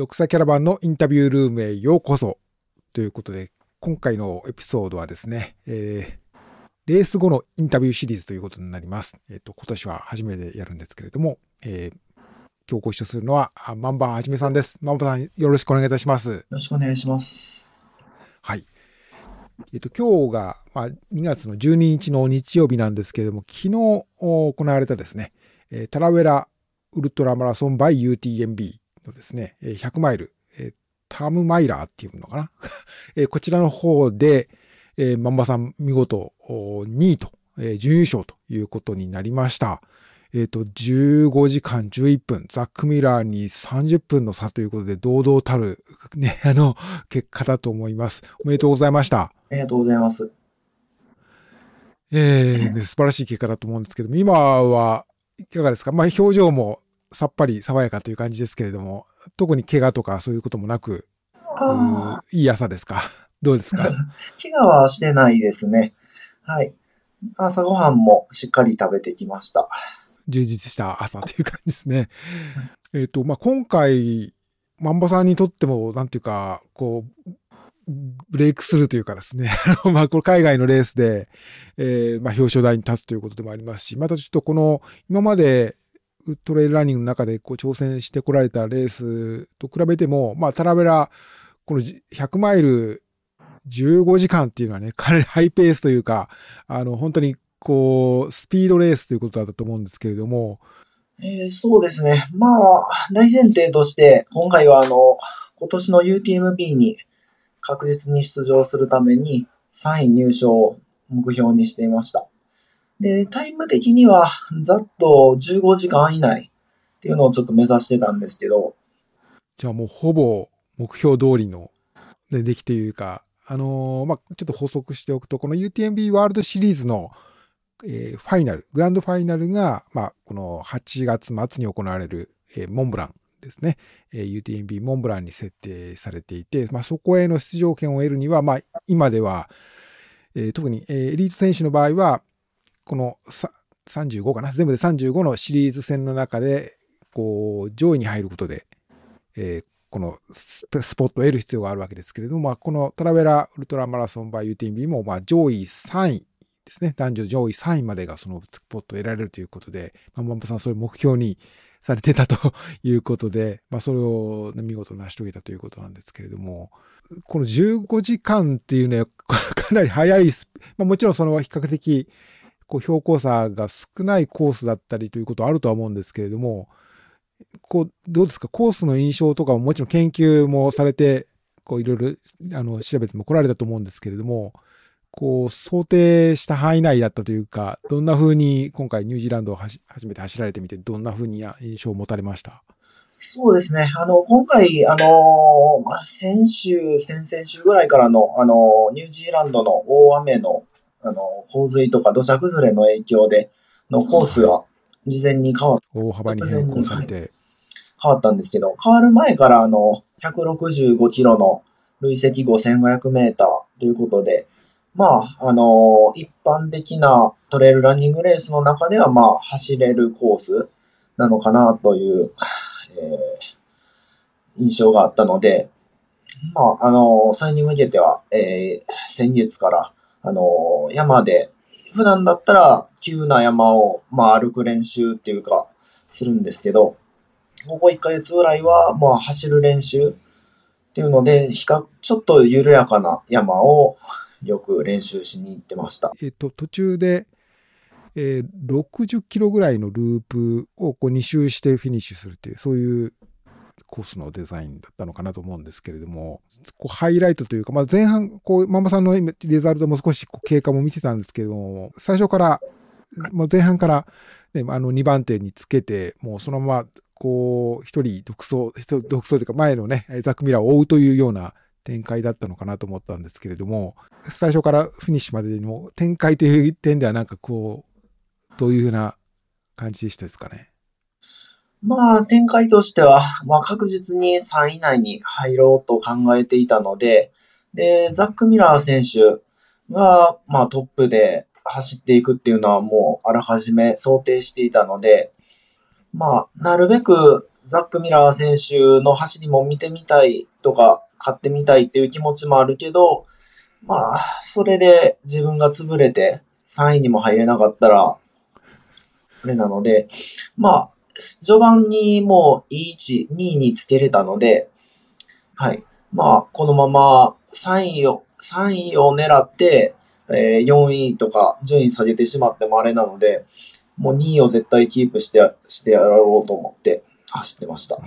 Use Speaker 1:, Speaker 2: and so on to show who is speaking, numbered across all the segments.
Speaker 1: 読者キャラバンのインタビュールームへようこそということで、今回のエピソードはですね、えー、レース後のインタビューシリーズということになります。えっ、ー、と、今年は初めてやるんですけれども、えー、今日ご一緒するのは、マンバーはじめさんです。マンバーさん、よろしくお願いいたします。よ
Speaker 2: ろしくお願いします。
Speaker 1: はい。えっ、と、今日が、まあ、2月の12日の日曜日なんですけれども、昨日行われたですね、えー、タラウェラウルトラマラソンバイ UTMB のですね、100マイル、えー、タームマイラーっていうのかな、えー、こちらの方で、えー、マンバさん見事2位と、えー、準優勝ということになりました。えっ、ー、と、15時間11分、ザック・ミラーに30分の差ということで、堂々たる、ね、あの、結果だと思います。おめでとうございました。あ
Speaker 2: りがとうございます。
Speaker 1: えー、ね、素晴らしい結果だと思うんですけども、今はいかがですか？まあ、表情もさっぱり爽やかという感じですけれども、特に怪我とかそういうこともなく、いい朝ですか？どうですか？
Speaker 2: 怪我はしてないですね。はい。朝ごはんもしっかり食べてきました。
Speaker 1: 充実した朝という感じですね。えっ、と、まあ、今回、マンバさんにとっても、なんていうか、こう、ブレイクスルーというかですね、まあ、これ海外のレースで、えー、まあ、表彰台に立つということでもありますし、またちょっとこの、今まで、トレイルランニングの中でこう挑戦してこられたレースと比べても、まあ、タラベラ、この100マイル15時間っていうのはね、かなりハイペースというか、あの、本当にこう、スピードレースということだったと思うんですけれども。
Speaker 2: えー、そうですね。まあ、大前提として、今回はあの、今年の UTMB に確実に出場するために3位入賞を目標にしていました。で、タイム的にはざっと15時間以内っていうのをちょっと目指してたんですけど。
Speaker 1: じゃあもうほぼ目標通りの、ね、出来というか、あのー、まあ、ちょっと補足しておくと、この UTMB ワールドシリーズの、えー、ファイナル、グランドファイナルが、まあ、この8月末に行われる、えー、モンブランですね、え、UTMB モンブランに設定されていて、まあ、そこへの出場権を得るには、まあ、今では、えー、特に、えー、エリート選手の場合は、この35かな、全部で35のシリーズ戦の中で、こう、上位に入ることで、えー、このスポットを得る必要があるわけですけれども、まあ、このトラベラーウルトラマラソンバー UTMB もまあ上位3位ですね。男女上位3位までがそのスポットを得られるということで、まあ、マンパさんそれを目標にされてたということで、まあ、それを、見事成し遂げたということなんですけれども、この15時間っていうね、かなり早い、まあ、もちろんその比較的こう標高差が少ないコースだったりということはあるとは思うんですけれども、こう、どうですか、コースの印象とかももちろん研究もされて、こういろいろあの調べても来られたと思うんですけれども、こう想定した範囲内だったというか、どんな風に今回ニュージーランドを初めて走られてみて、どんな風に印象を持たれました？
Speaker 2: そうですね。あの、今回、あの、先週、先々週ぐらいからの、あの、ニュージーランドの大雨の、あの、洪水とか土砂崩れの影響で、のコースが事前に変わっ
Speaker 1: 大幅に変更されて。
Speaker 2: 変わったんですけど、変わる前からあの、165キロの累積5500メーターということで、まあ、あの一般的なトレイルランニングレースの中では、まあ、走れるコースなのかなという、えー、印象があったので、まあ、あのそれに向けては、えー、先月から、あの山で普段だったら急な山を、まあ、歩く練習っていうか、するんですけど、ここ1ヶ月ぐらいは、まあ、走る練習っていうので、比較、ちょっと緩やかな山をよく練習しに行ってました。
Speaker 1: えっ、と、途中で、えー、60キロぐらいのループをこう2周してフィニッシュするっていう、そういうコースのデザインだったのかなと思うんですけれども、こうハイライトというか、まあ、前半、こう、ママさんのレザルトも少しこう経過も見てたんですけども、最初から、もう前半から、ね、あの2番手につけて、もうそのまま、こう、一人独走、独走というか前のね、ザック・ミラーを追うというような展開だったのかなと思ったんですけれども、最初からフィニッシュまでにも展開という点ではなんかこう、どういうふうな感じでしたですかね？
Speaker 2: まあ、展開としては、まあ確実に3位以内に入ろうと考えていたので、で、ザック・ミラー選手が、まあトップで走っていくっていうのはもうあらかじめ想定していたので、まあ、なるべくザック・ミラー選手の走りも見てみたいとか、買ってみたいっていう気持ちもあるけど、まあ、それで自分が潰れて3位にも入れなかったら、あれなので、まあ、序盤にもういい位置、2位につけれたので、はい。まあ、このまま3位を、3位を狙って、えー、4位とか順位下げてしまってもあれなので、もう2位を絶対キープして、してやろうと思って走ってました。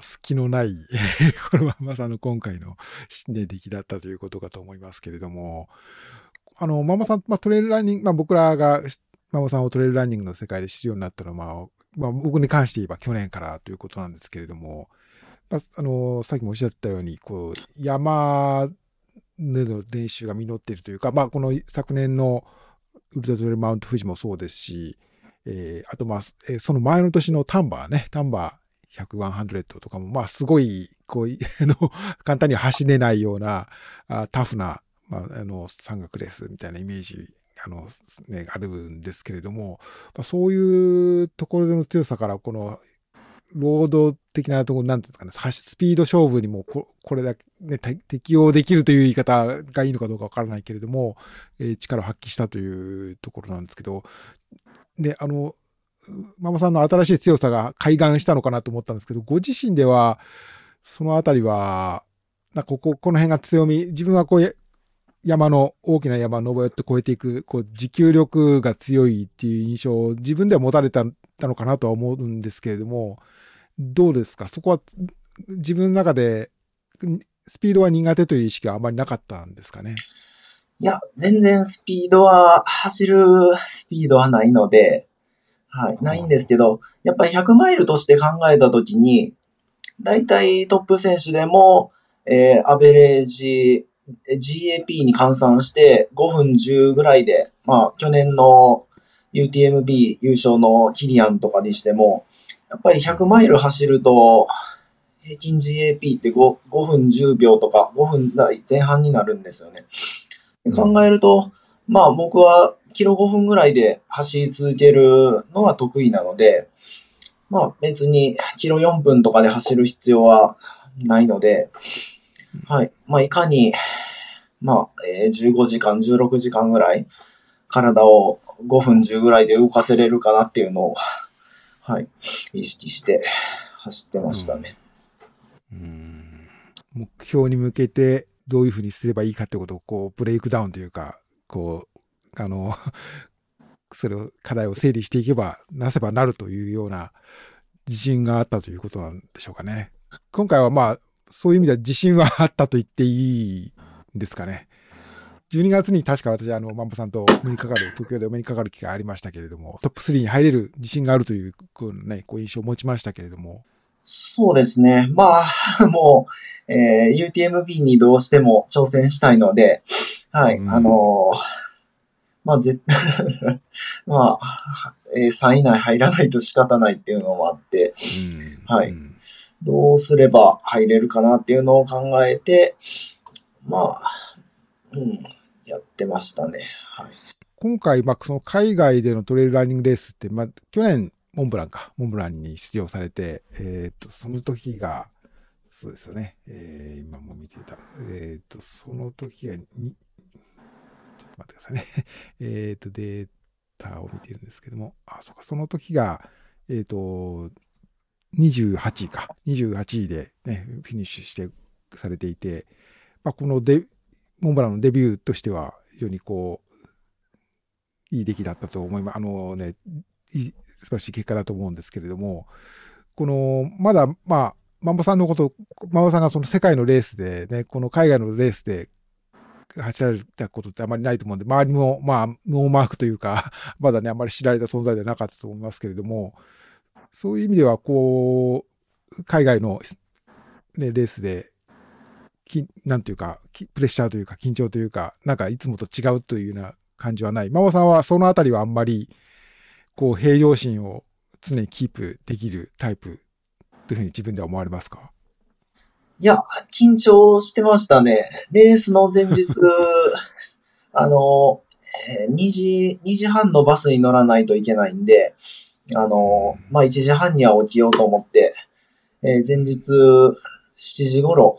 Speaker 1: 隙のない このままさんの今回の、ね、出来だったということかと思いますけれども、あの、ママさん、まあ、トレイルランニング、まあ、僕らがママさんをトレイルランニングの世界で知るようになったのは、まあ、まあ、僕に関して言えば去年からということなんですけれども、まあ、あの、さっきもおっしゃったように、こう、山での練習が実っているというか、まあ、この昨年のウルトラトレイルマウント富士もそうですし、えー、あと、まあ、えー、その前の年のタンバーね、タンバー100、100とかも、まあ、すごい、こう、あの、簡単に走れないような、あタフな、まあ、あの、山岳レースみたいなイメージ、あの、ね、あるんですけれども、まあ、そういうところでの強さから、この、ロード的なところ、なんていうんですかね、スピード勝負にもこ、これだけ、ね、適用できるという言い方がいいのかどうかわからないけれども、えー、力を発揮したというところなんですけど、で、あの、ママさんの新しい強さが開眼したのかなと思ったんですけど、ご自身では、そのあたりは、なここ、この辺が強み、自分はこう、山の、大きな山を登って越えていく、こう、持久力が強いっていう印象を自分では持たれたのかなとは思うんですけれども、どうですか？そこは自分の中でスピードは苦手という意識はあまりなかったんですかね？
Speaker 2: いや、全然スピードは、走るスピードはないので、はい、ないんですけど、やっぱり100マイルとして考えたときに、大体トップ選手でも、えー、アベレージ、GAP に換算して5分10ぐらいで、まあ、去年の UTMB 優勝のキリアンとかにしても、やっぱり100マイル走ると、平均 GAP って 5, 5分10秒とか5分台前半になるんですよね。考えると、まあ僕はキロ5分ぐらいで走り続けるのは得意なので、まあ別にキロ4分とかで走る必要はないので、はい。まあいかに、まあ、えー、15時間、16時間ぐらい体を5分10ぐらいで動かせれるかなっていうのをはい、意識して走ってましたね。
Speaker 1: うん、目標に向けてどういうふうにすればいいかってことをこうブレイクダウンというか、こう、あの、それを、課題を整理していけば、なせばなるというような自信があったということなんでしょうかね。今回はまあ、そういう意味では自信はあったと言っていいんですかね。12月に確か私、あの、マンボさんとお目にかかる、東京でお目にかかる機会ありましたけれども、トップ3に入れる自信があるという、こうね、こう印象を持ちましたけれども。
Speaker 2: そうですね。まあ、もう、えー、UTMB にどうしても挑戦したいので、はい、うん、あのー、まあ、絶対 まあ、えー、3位以内入らないと仕方ないっていうのもあって、うん、はい、うん、どうすれば入れるかなっていうのを考えて、まあ、うん、やってましたね。はい、
Speaker 1: 今回、まあ、その海外でのトレイルランニングレースって、まあ、去年、モンブランか、モンブランに出場されて、えっ、ー、と、その時が、そうですよね、えー、今も見てた。えっ、ー、と、その時が、ちょっと待ってくださいね。えっと、データを見てるんですけども、あ、そうか、その時が、えっ、と、28位か、28位でね、フィニッシュしてされていて、まあ、このデモンブランのデビューとしては、非常にこう、いい出来だったと思います。あのね、素晴らしい結果だと思うんですけれども、この、まだ、まあ、マンボさんのこと、マンボさんがその世界のレースでね、この海外のレースで走られたことってあまりないと思うんで、周りも、まあ、ノーマークというか、まだね、あまり知られた存在ではなかったと思いますけれども、そういう意味では、こう、海外の、ね、レースできなんていうか、プレッシャーというか、緊張というか、なんかいつもと違うというような感じはない。真央さんはそのあたりはあんまり、こう、平常心を常にキープできるタイプというふうに自分では思われますか？
Speaker 2: いや、緊張してましたね。レースの前日、あの、2時、2時半のバスに乗らないといけないんで、あの、まあ、1時半には起きようと思って、えー前日7時頃、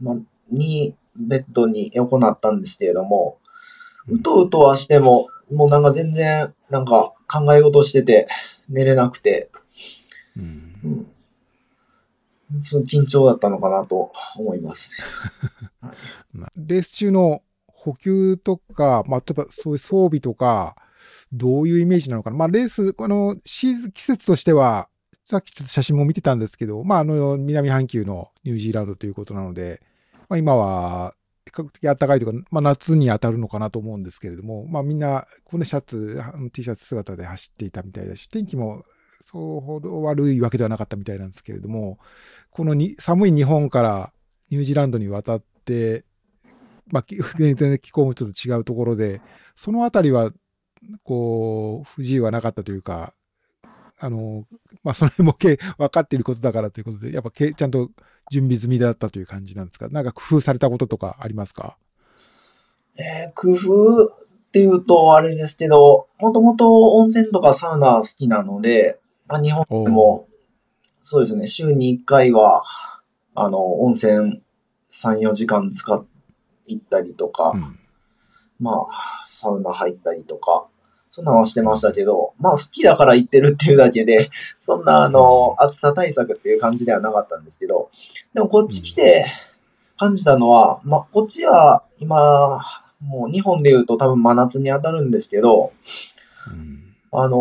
Speaker 2: まあ、にベッドに横なったんですけれども、うとうとはしても、もうなんか全然、なんか考え事してて寝れなくて、
Speaker 1: うん
Speaker 2: うん。その緊張だったのかなと思います。
Speaker 1: まあレース中の補給とか、まあ、例えばそういう装備とか、どういうイメージなのかな。まあ、レース、このシーズン、季節としては、さっきちょっと写真も見てたんですけど、まあ、あの、南半球のニュージーランドということなので、まあ、今は、比較的暖かいというか、まあ、夏に当たるのかなと思うんですけれども、まあ、みんな、このシャツ、T シャツ姿で走っていたみたいだし、天気もそうほど悪いわけではなかったみたいなんですけれども、このに寒い日本からニュージーランドに渡って、まあ、全然気候もちょっと違うところで、そのあたりは、こう、不自由はなかったというか、あの、まあ、その辺もけ分かっていることだからということで、やっぱけちゃんと準備済みだったという感じなんですか？なんか工夫されたこととかありますか？
Speaker 2: えー工夫っていうとあれですけど、もともと温泉とかサウナ好きなので、まあ、日本でも、そうですね、週に1回は、あの、温泉3、4時間使っ行ったりとか、
Speaker 1: うん。
Speaker 2: まあ、サウナ入ったりとか、そんなんはしてましたけど、まあ好きだから行ってるっていうだけで、そんなあの、暑さ対策っていう感じではなかったんですけど、でもこっち来て感じたのは、まあこっちは今、もう日本で言うと多分真夏に当たるんですけど、
Speaker 1: うん。
Speaker 2: あの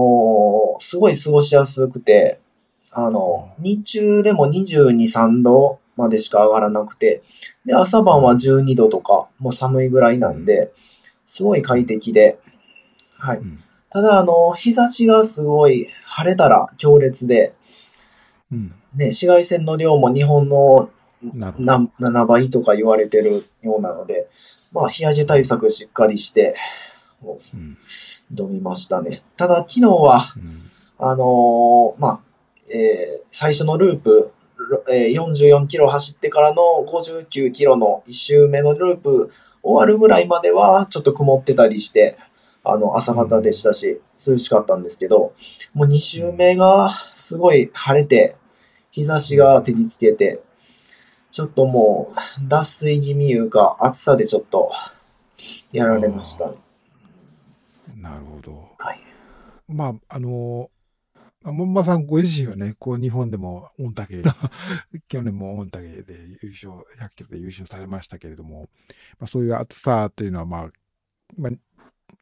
Speaker 2: ーすごい過ごしやすくて、あの、日中でも22、3度までしか上がらなくて、で、朝晩は12度とか、もう寒いぐらいなんで、すごい快適で、はい。
Speaker 1: うん
Speaker 2: ただ、あの、日差しがすごい晴れたら強烈で、
Speaker 1: うん。
Speaker 2: ね、紫外線の量も日本の
Speaker 1: なるほど。
Speaker 2: な7倍とか言われてるようなので、まあ、日焼け対策しっかりして、もう
Speaker 1: うん
Speaker 2: 挑みましたね。ただ、昨日は、
Speaker 1: うん
Speaker 2: あのーまあ、えー最初のループ、ろえー44キロ走ってからの59キロの1周目のループ終わるぐらいまではちょっと曇ってたりして、あの、朝方でしたし、涼しかったんですけど、もう2周目がすごい晴れて、日差しが照りつけて、ちょっともう、脱水気味いうか、暑さでちょっと、やられましたね。
Speaker 1: なるほど。
Speaker 2: はい。
Speaker 1: まあ、あの、門馬さんご自身はね、こう日本でも御嶽、去年も御嶽で優勝、100キロで優勝されましたけれども、まあ、そういう暑さというのは、まあ、まあ、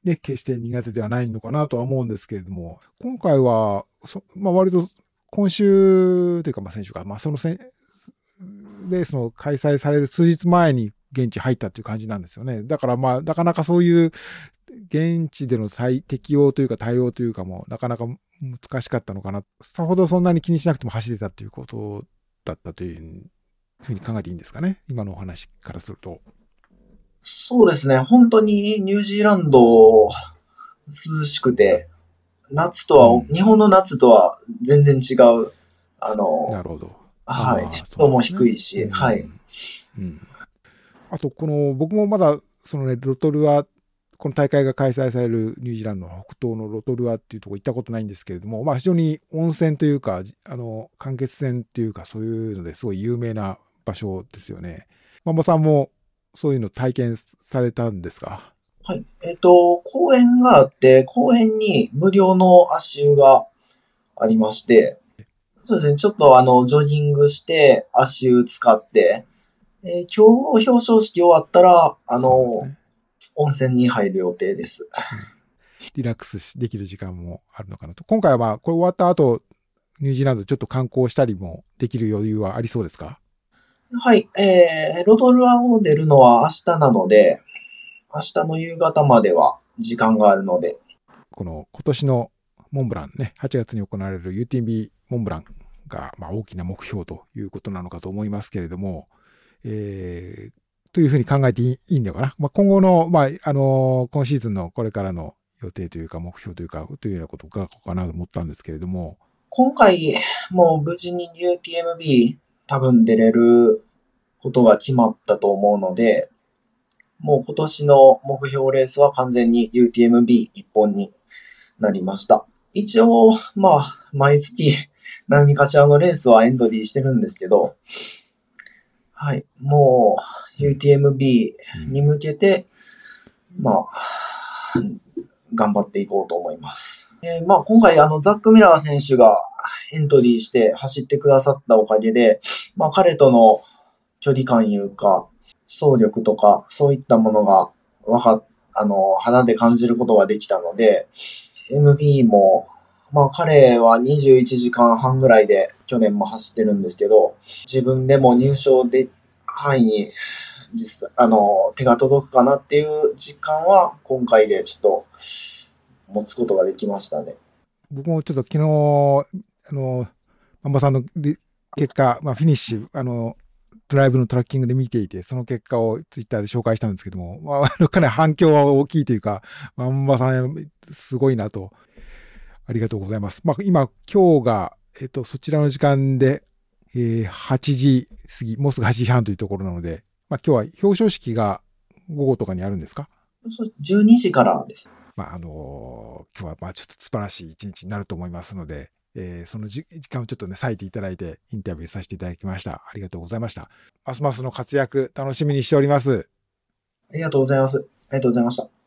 Speaker 1: ね、決して苦手ではないのかなとは思うんですけれども、今回は、まあ、割と今週というか、まあ、先週か、まあ、そのせレースの開催される数日前に現地入ったっていう感じなんですよね。だからまあ、なかなかそういう現地での対適応というか対応というかもなかなか難しかったのかな。さほどそんなに気にしなくても走れたということだったというふうに考えていいんですかね。今のお話からすると。
Speaker 2: そうですね。本当にニュージーランド、涼しくて、夏とは、
Speaker 1: うん
Speaker 2: 日本の夏とは全然違う。あの、
Speaker 1: なるほど。
Speaker 2: はい湿度も低いし、
Speaker 1: うん
Speaker 2: はい。。
Speaker 1: うん。あと、この、僕もまだ、そのね、ロトルア、この大会が開催されるニュージーランドの北東のロトルアっていうところ行ったことないんですけれども、まあ非常に温泉というか、あの、間欠泉っていうか、そういうのですごい有名な場所ですよね。ママさんもそういうの体験されたんですか？
Speaker 2: はい。えっ、と、公園があって、公園に無料の足湯がありまして、そうですね。ちょっとあの、ジョギングして、足湯使って、えー今日表彰式終わったら、あの、温泉に入る予定です。
Speaker 1: リラックスしできる時間もあるのかなと。今回はまあ、これ終わった後、ニュージーランドちょっと観光したりもできる余裕はありそうですか？
Speaker 2: はい、えー、ロトルアを出るのは明日なので、明日の夕方までは時間があるので、
Speaker 1: この今年のモンブランね、8月に行われる UTMB モンブランが、まあ、大きな目標ということなのかと思いますけれども、えーというふうに考えていいいいのかな？まあ、今後の、まあ、あの今シーズンのこれからの予定というか目標というか、というようなことを伺おうかなと思ったんですけれども、
Speaker 2: 今回もう無事に UTMB 多分出れることが決まったと思うので、もう今年の目標レースは完全に UTMB 一本になりました。一応、まあ、毎月何かしらのレースはエントリーしてるんですけど、はい、もう UTMB に向けて、まあ、頑張っていこうと思います。えーまあ今回あのザック・ミラー選手がエントリーして走ってくださったおかげで、まあ彼との距離感いうか、走力とか、そういったものがわかっ、あの、肌で感じることができたので、MB も、まあ彼は21時間半ぐらいで去年も走ってるんですけど、自分でも入賞で、範囲に実際、あの、手が届くかなっていう実感は今回でちょっと持つことができましたね。
Speaker 1: 僕もちょっと昨日、あの、マンバさんのリ結果、まあ、フィニッシュ、あの、ドライブのトラッキングで見ていて、その結果をツイッターで紹介したんですけども、まあ、かなり反響は大きいというか、マンバさん、すごいなと。ありがとうございます。まあ、今、今日が、えっと、そちらの時間で、えー8時過ぎ、もうすぐ8時半というところなので、まあ、今日は表彰式が午後とかにあるんですか？
Speaker 2: そう12時からです。
Speaker 1: まあ、あの今日はまあちょっと素晴らしい一日になると思いますので、えーその時間をちょっとね、割いていただいて、インタビューさせていただきました。ありがとうございました。ますますの活躍、楽しみにしております。
Speaker 2: ありがとうございます。ありがとうございました。